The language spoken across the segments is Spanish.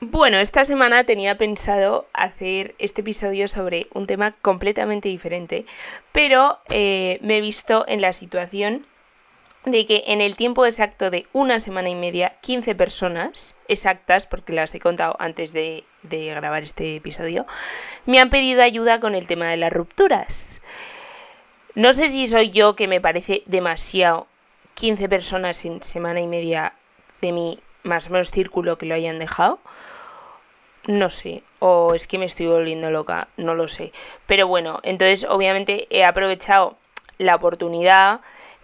Bueno, esta semana tenía pensado hacer este episodio sobre un tema completamente diferente, pero eh, me he visto en la situación de que en el tiempo exacto de una semana y media, 15 personas exactas, porque las he contado antes de, de grabar este episodio, me han pedido ayuda con el tema de las rupturas. No sé si soy yo que me parece demasiado 15 personas en semana y media de mi más o menos círculo que lo hayan dejado. No sé, o es que me estoy volviendo loca, no lo sé. Pero bueno, entonces obviamente he aprovechado la oportunidad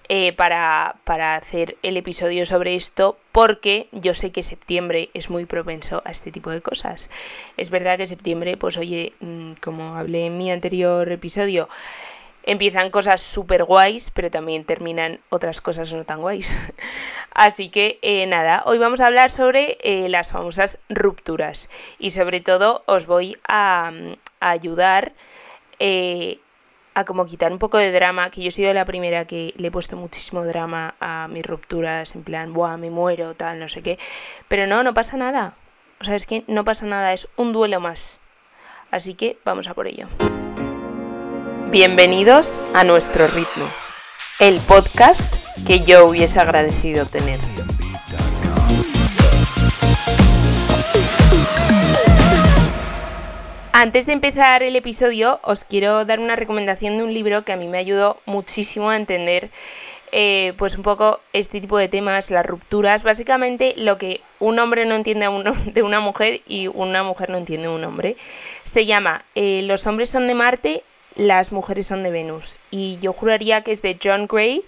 eh, para, para, hacer el episodio sobre esto porque yo sé que septiembre es muy propenso a este tipo de cosas. Es verdad que septiembre, pues oye, mm, como hablé en mi anterior episodio, empiezan cosas súper guays, pero también terminan otras cosas no tan guays. Así que eh, nada, hoy vamos a hablar sobre eh, las famosas rupturas y sobre todo os voy a, a ayudar eh, a como quitar un poco de drama, que yo he sido la primera que le he puesto muchísimo drama a mis rupturas, en plan, buah, me muero, tal, no sé qué, pero no, no pasa nada. O sea, es que no pasa nada, es un duelo más. Así que vamos a por ello. Bienvenidos a nuestro ritmo, el podcast que yo hubiese agradecido tener. Antes de empezar el episodio, os quiero dar una recomendación de un libro que a mí me ayudó muchísimo a entender eh, pues un poco este tipo de temas, las rupturas, básicamente lo que un hombre no entiende de una mujer y una mujer no entiende de un hombre. Se llama eh, Los hombres son de Marte las mujeres son de Venus. Y yo juraría que es de John Gray.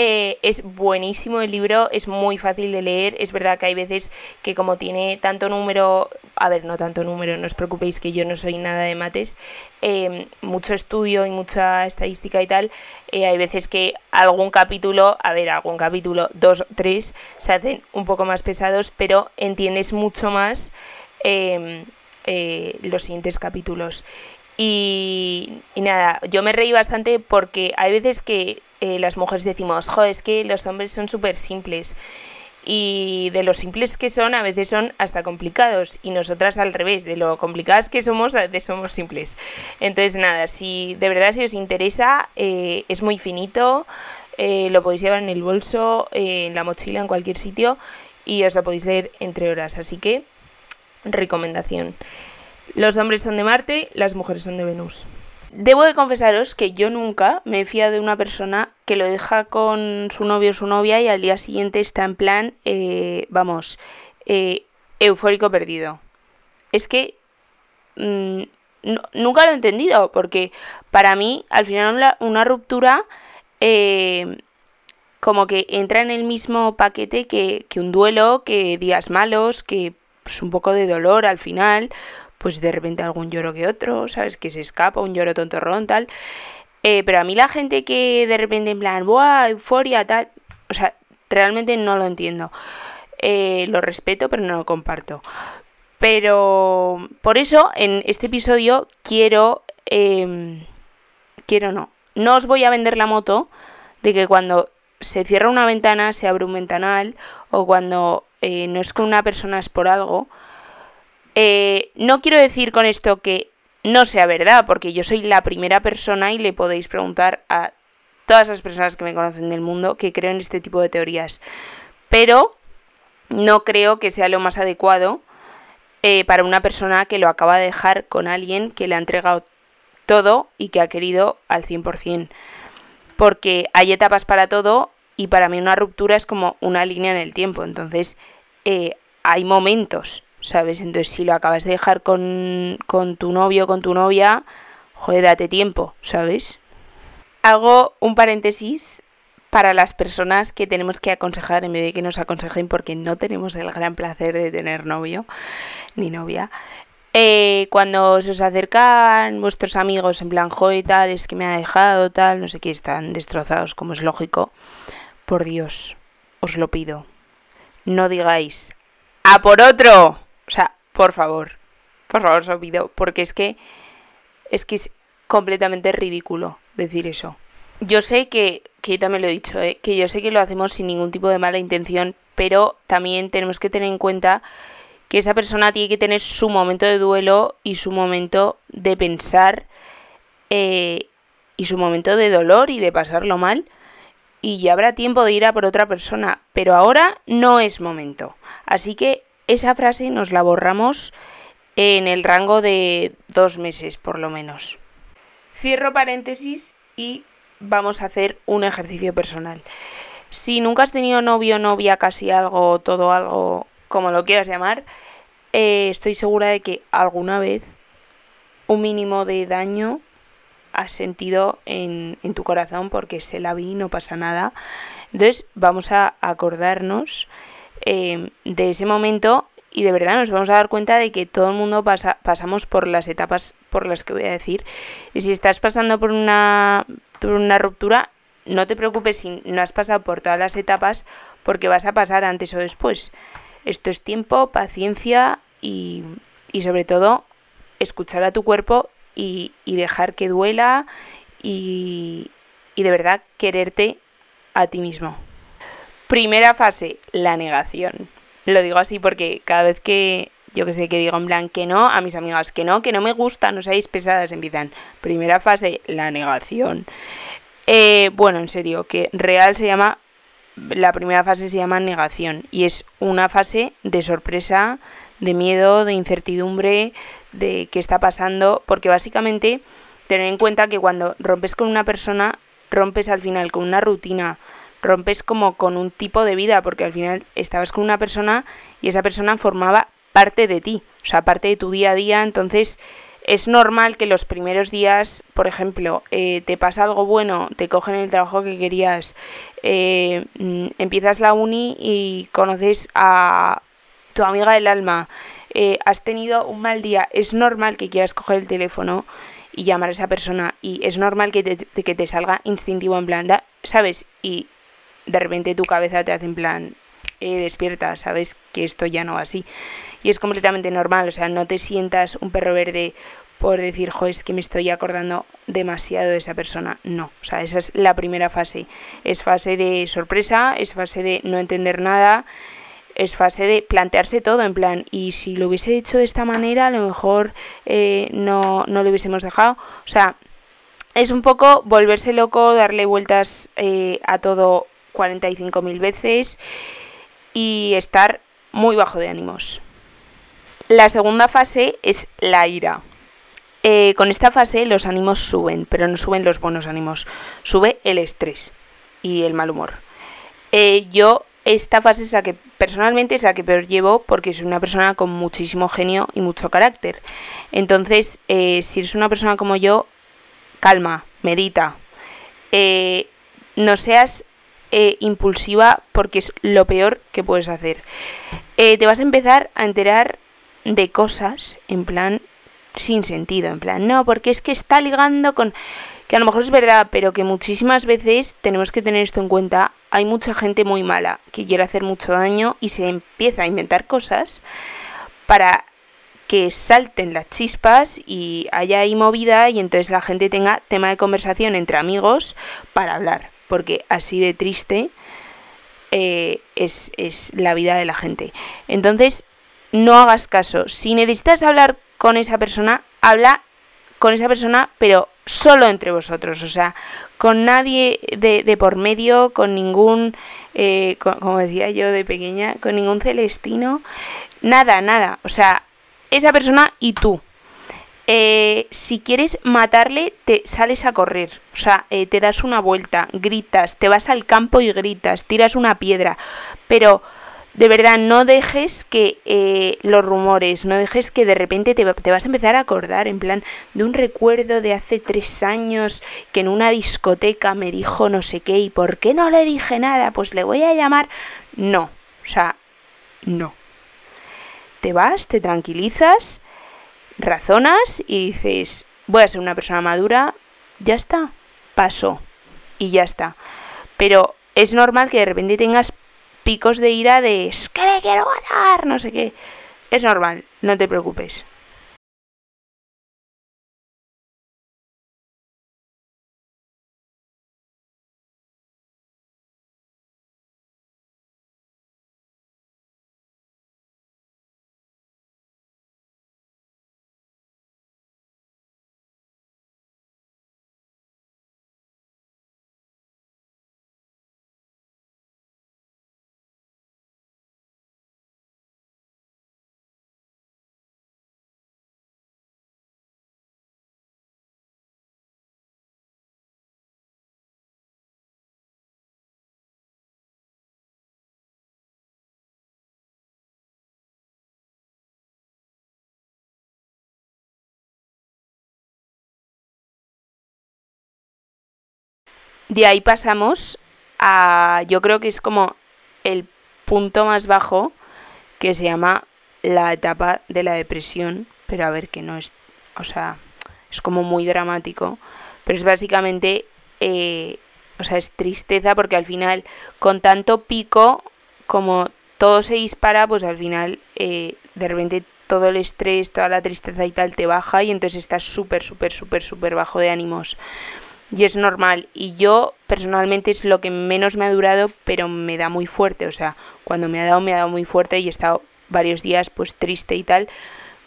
Eh, es buenísimo el libro, es muy fácil de leer. Es verdad que hay veces que como tiene tanto número, a ver, no tanto número, no os preocupéis que yo no soy nada de mates, em, mucho estudio y mucha estadística y tal, eh, hay veces que algún capítulo, a ver, algún capítulo, dos, tres, se hacen un poco más pesados, pero entiendes mucho más em, eh, los siguientes capítulos. Y, nada, yo me reí bastante porque hay veces que eh, las mujeres decimos, jo, es que los hombres son súper simples. Y de lo simples que son, a veces son hasta complicados. Y nosotras al revés, de lo complicadas que somos, a veces somos simples. Entonces, nada, si de verdad si os interesa, eh, es muy finito. Eh, lo podéis llevar en el bolso, en la mochila, en cualquier sitio. Y os lo podéis leer entre horas. Así que, recomendación. Los hombres son de Marte, las mujeres son de Venus. Debo de confesaros que yo nunca me he fiado de una persona que lo deja con su novio o su novia y al día siguiente está en plan, eh, vamos, eh, eufórico perdido. Es que mm, nunca lo he entendido, porque para mí al final una, ruptura eh, como que entra en el mismo paquete que, que un duelo, que días malos, que pues, un poco de dolor al final pues de repente algún lloro que otro, ¿sabes? Que se escapa, un lloro tontorrón, tal. Eh, pero a mí la gente que de repente en plan, ¡buah! Euforia, tal. O sea, realmente no lo entiendo. Eh, lo respeto, pero no lo comparto. Pero por eso en este episodio quiero. Em, quiero no. No os voy a vender la moto de que cuando se cierra una ventana se abre un ventanal o cuando eh, no es con una persona es por algo eh, no quiero decir con esto que no sea verdad, porque yo soy la primera persona y le podéis preguntar a todas las personas que me conocen del mundo que creo en este tipo de teorías. Pero no creo que sea lo más adecuado eh, para una persona que lo acaba de dejar con alguien que le ha entregado todo y que ha querido al 100%. Porque hay etapas para todo y para mí una ruptura es como una línea en el tiempo. Entonces eh, hay momentos ¿sabes? Entonces, si lo acabas de dejar con, con tu novio o con tu novia, joder, date tiempo, ¿sabes? Hago un paréntesis para las personas que tenemos que aconsejar en vez de que nos aconsejen porque no tenemos el gran placer de tener novio ni novia. Eh, cuando se os acercan vuestros amigos en plan, joder, tal, es que me ha dejado, tal, no sé qué, están destrozados, como es lógico. Por Dios, os lo pido. No digáis, ¡a por otro! O sea, por favor, por favor, os olvido, porque es que es que es completamente ridículo decir eso. Yo sé que, que yo también lo he dicho, ¿eh? que yo sé que lo hacemos sin ningún tipo de mala intención, pero también tenemos que tener en cuenta que esa persona tiene que tener su momento de duelo y su momento de pensar eh, y su momento de dolor y de pasarlo mal y ya habrá tiempo de ir a por otra persona, pero ahora no es momento. Así que esa frase nos la borramos en el rango de dos meses por lo menos. Cierro paréntesis y vamos a hacer un ejercicio personal. Si nunca has tenido novio, novia, casi algo, todo algo, como lo quieras llamar, eh, estoy segura de que alguna vez un mínimo de daño has sentido en, tu corazón porque se la vi, no pasa nada. Entonces vamos a acordarnos eh, de ese momento y de verdad nos vamos a dar cuenta de que todo el mundo pasa, pasamos por las etapas por las que voy a decir. Y si estás pasando por una, por una ruptura, no te preocupes si no has pasado por todas las etapas porque vas a pasar antes o después. Esto es tiempo, paciencia y, y sobre todo escuchar a tu cuerpo y, dejar que duela y, y de verdad quererte a ti mismo. Primera fase, la negación. Lo digo así porque cada vez que yo que sé, que digo en plan que no, a mis amigas que no, que no me gusta, no seáis pesadas, empiezan. Primera fase, la negación. Eh, bueno, en serio, que real se llama, la primera fase se llama negación y es una fase de sorpresa, de miedo, de incertidumbre, de qué está pasando, porque básicamente tener en cuenta que cuando rompes con una persona, rompes al final con una rutina, rompes como con un tipo de vida, porque al final estabas con una persona y esa persona formaba parte de ti, o sea, parte de tu día a día, entonces es normal que los primeros días, por ejemplo, eh, te pasa algo bueno, te cogen el trabajo que querías, eh, mm, empiezas la uni y conoces a tu amiga del alma, eh, has tenido un mal día, es normal que quieras coger el teléfono y llamar a esa persona y es normal que te, que te salga instintivo en plan, ¿sabes? Y de repente tu cabeza te hace en plan, eh, despierta, sabes que esto ya no va así. Y es completamente normal, o sea, no te sientas un perro verde por decir, jo, es que me estoy acordando demasiado de esa persona. No, o sea, esa es la primera fase. Es fase de sorpresa, es fase de no entender nada es fase de plantearse todo en plan, y si lo hubiese hecho de esta manera, a lo mejor eh, no, no lo hubiésemos dejado. O sea, es un poco volverse loco, darle vueltas eh, a todo 45.000 veces y estar muy bajo de ánimos. La segunda fase es la ira. Eh, con esta fase los ánimos suben, pero no suben los buenos ánimos, sube el estrés y el mal humor. yo esta fase es la que personalmente es la que peor llevo porque soy una persona con muchísimo genio y mucho carácter. Entonces, eh, si eres una persona como yo, calma, medita. Eh, no seas eh, impulsiva porque es lo peor que puedes hacer. te vas a empezar a enterar de cosas en plan sin sentido, en plan, no, porque es que está ligando con que a lo mejor es verdad, pero que muchísimas veces tenemos que tener esto en cuenta. Hay mucha gente muy mala que quiere hacer mucho daño y se empieza a inventar cosas para que salten las chispas y haya ahí movida y entonces la gente tenga tema de conversación entre amigos para hablar, porque así de triste eh, es, es la vida de la gente. Entonces, no hagas caso. Si necesitas hablar con esa persona, habla con esa persona, pero solo entre vosotros, o sea, con nadie de, de por medio, con ningún, eh, como decía yo de pequeña, con ningún celestino, nada, nada, o sea, esa persona y tú. Eh, si quieres matarle, te sales a correr, o sea, eh, te das una vuelta, gritas, te vas al campo y gritas, tiras una piedra, pero de verdad, no dejes que eh, los rumores, no dejes que de repente te, te, vas a empezar a acordar en plan de un recuerdo de hace tres años que en una discoteca me dijo no sé qué y por qué no le dije nada, pues le voy a llamar. No, o sea, no. Te vas, te tranquilizas, razonas y dices, voy a ser una persona madura, ya está, pasó y ya está. Pero es normal que de repente tengas picos de ira de es que le quiero matar, no sé qué. Es normal, no te preocupes. De ahí pasamos a, yo creo que es como el punto más bajo que se llama la etapa de la depresión, pero a ver que no es, o sea, es como muy dramático, pero es básicamente, eh, o sea, es tristeza porque al final con tanto pico como todo se dispara, pues al final eh, de repente todo el estrés, toda la tristeza y tal te baja y entonces estás súper, súper, súper, súper bajo de ánimos. Y es normal. Y yo personalmente es lo que menos me ha durado, pero me da muy fuerte. O sea, cuando me ha dado, me ha dado muy fuerte y he estado varios días pues triste y tal.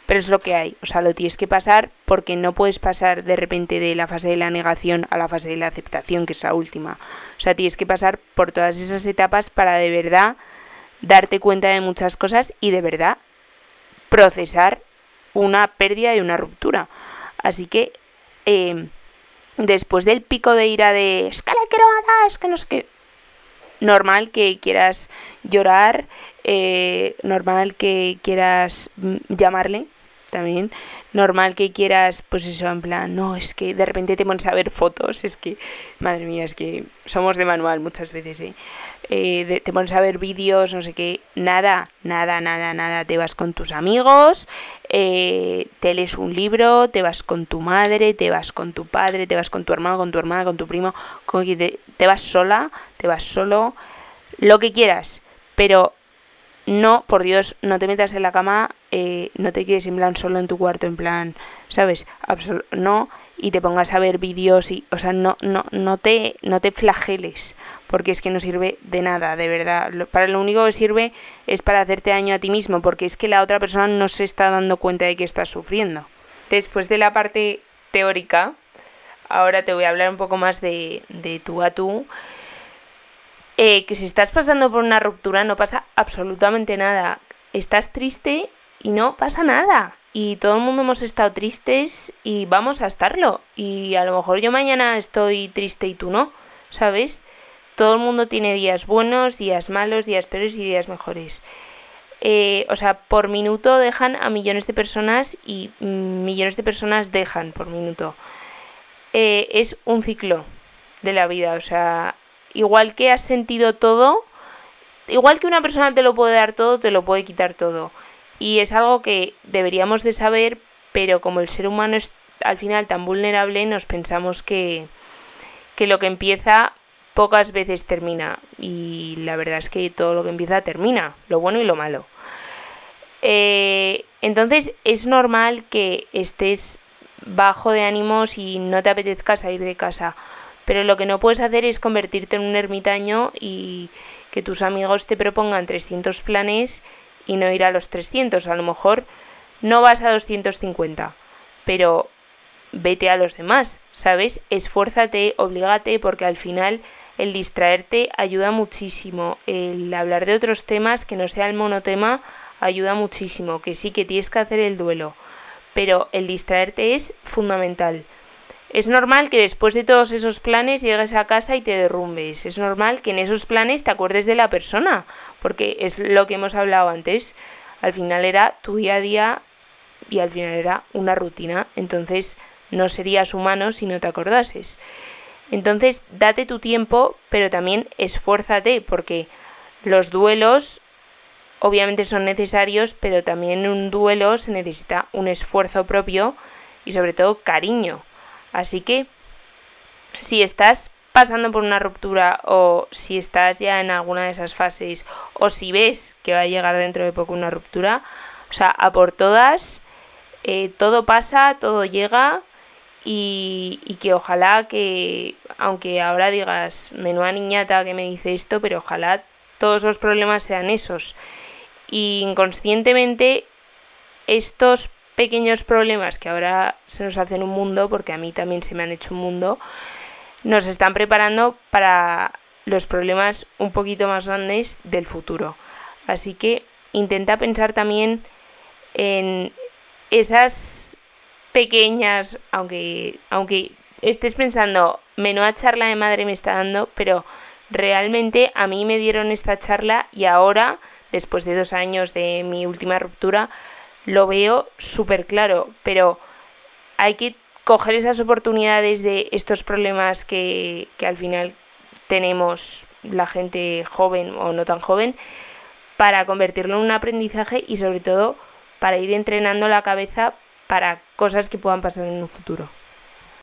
Pero es lo que hay. O sea, lo tienes que pasar porque no puedes pasar de repente de la fase de la negación a la fase de la aceptación, que es la última. O sea, tienes que pasar por todas esas etapas para de verdad darte cuenta de muchas cosas y de verdad procesar una pérdida y una ruptura. Así que eh, después del pico de ira de es que le quiero matar, es que no sé qué. Normal que quieras llorar, eh, normal que quieras mm, llamarle, también normal que quieras, pues eso, en plan, no, es que de repente te pones a ver fotos, es que, madre mía, es que somos de manual muchas veces, ¿eh? eh te pones a ver vídeos, no sé qué, nada, nada, nada, nada, te vas con tus amigos, eh, te lees un libro, te vas con tu madre, te vas con tu padre, te vas con tu hermano, con tu hermana, con tu primo, con te, te vas sola, te vas solo, lo que quieras, pero no, por Dios, no te metas en la cama, eh, no te quedes en plan solo en tu cuarto, en plan, ¿sabes? no, y te pongas a ver vídeos y, o sea, no, no, no te, no te flageles, porque es que no sirve de nada, de verdad. Para lo único que sirve es para hacerte daño a ti mismo, porque es que la otra persona no se está dando cuenta de que estás sufriendo. Después de la parte teórica, ahora te voy a hablar un poco más de, de tú a tú. Eh, que si estás pasando por una ruptura no pasa absolutamente nada. Estás triste y no pasa nada. Y todo el mundo hemos estado tristes y vamos a estarlo. Y a lo mejor yo mañana estoy triste y tú no, ¿sabes? Todo el mundo tiene días buenos, días malos, días peores y días mejores. Eh, o sea, por minuto dejan a millones de personas y millones de personas dejan por minuto. Eh, es un ciclo de la vida, o sea, igual que has sentido todo, igual que una persona te lo puede dar todo, te lo puede quitar todo. Y es algo que deberíamos de saber, pero como el ser humano es al final tan vulnerable, nos pensamos que, que lo que empieza pocas veces termina. Y la verdad es que todo lo que empieza termina, lo bueno y lo malo. Eh, entonces es normal que estés bajo de ánimos y no te apetezca salir de casa. Pero lo que no puedes hacer es convertirte en un ermitaño y que tus amigos te propongan 300 planes y no ir a los 300. A lo mejor no vas a 250, pero vete a los demás, ¿sabes? Esfuérzate, oblígate, porque al final el distraerte ayuda muchísimo. El hablar de otros temas que no sea el monotema ayuda muchísimo. Que sí que tienes que hacer el duelo, pero el distraerte es fundamental. Es normal que después de todos esos planes llegues a casa y te derrumbes. Es normal que en esos planes te acuerdes de la persona, porque es lo que hemos hablado antes. Al final era tu día a día y al final era una rutina. Entonces no serías humano si no te acordases. Entonces date tu tiempo, pero también esfuérzate, porque los duelos obviamente son necesarios, pero también un duelo se necesita un esfuerzo propio y sobre todo cariño Así que si estás pasando por una ruptura o si estás ya en alguna de esas fases o si ves que va a llegar dentro de poco una ruptura, o sea, a por todas, eh, todo pasa, todo llega y, y, que ojalá que, aunque ahora digas, menuda niñata que me dice esto, pero ojalá todos los problemas sean esos. Y inconscientemente estos pequeños problemas que ahora se nos hacen un mundo, porque a mí también se me han hecho un mundo, nos están preparando para los problemas un poquito más grandes del futuro. Así que intenta pensar también en esas pequeñas, aunque, aunque estés pensando, menuda charla de madre me está dando, pero realmente a mí me dieron esta charla y ahora, después de dos años de mi última ruptura, lo veo súper claro, pero hay que coger esas oportunidades de estos problemas que, que al final tenemos la gente joven o no tan joven para convertirlo en un aprendizaje y sobre todo para ir entrenando la cabeza para cosas que puedan pasar en un futuro.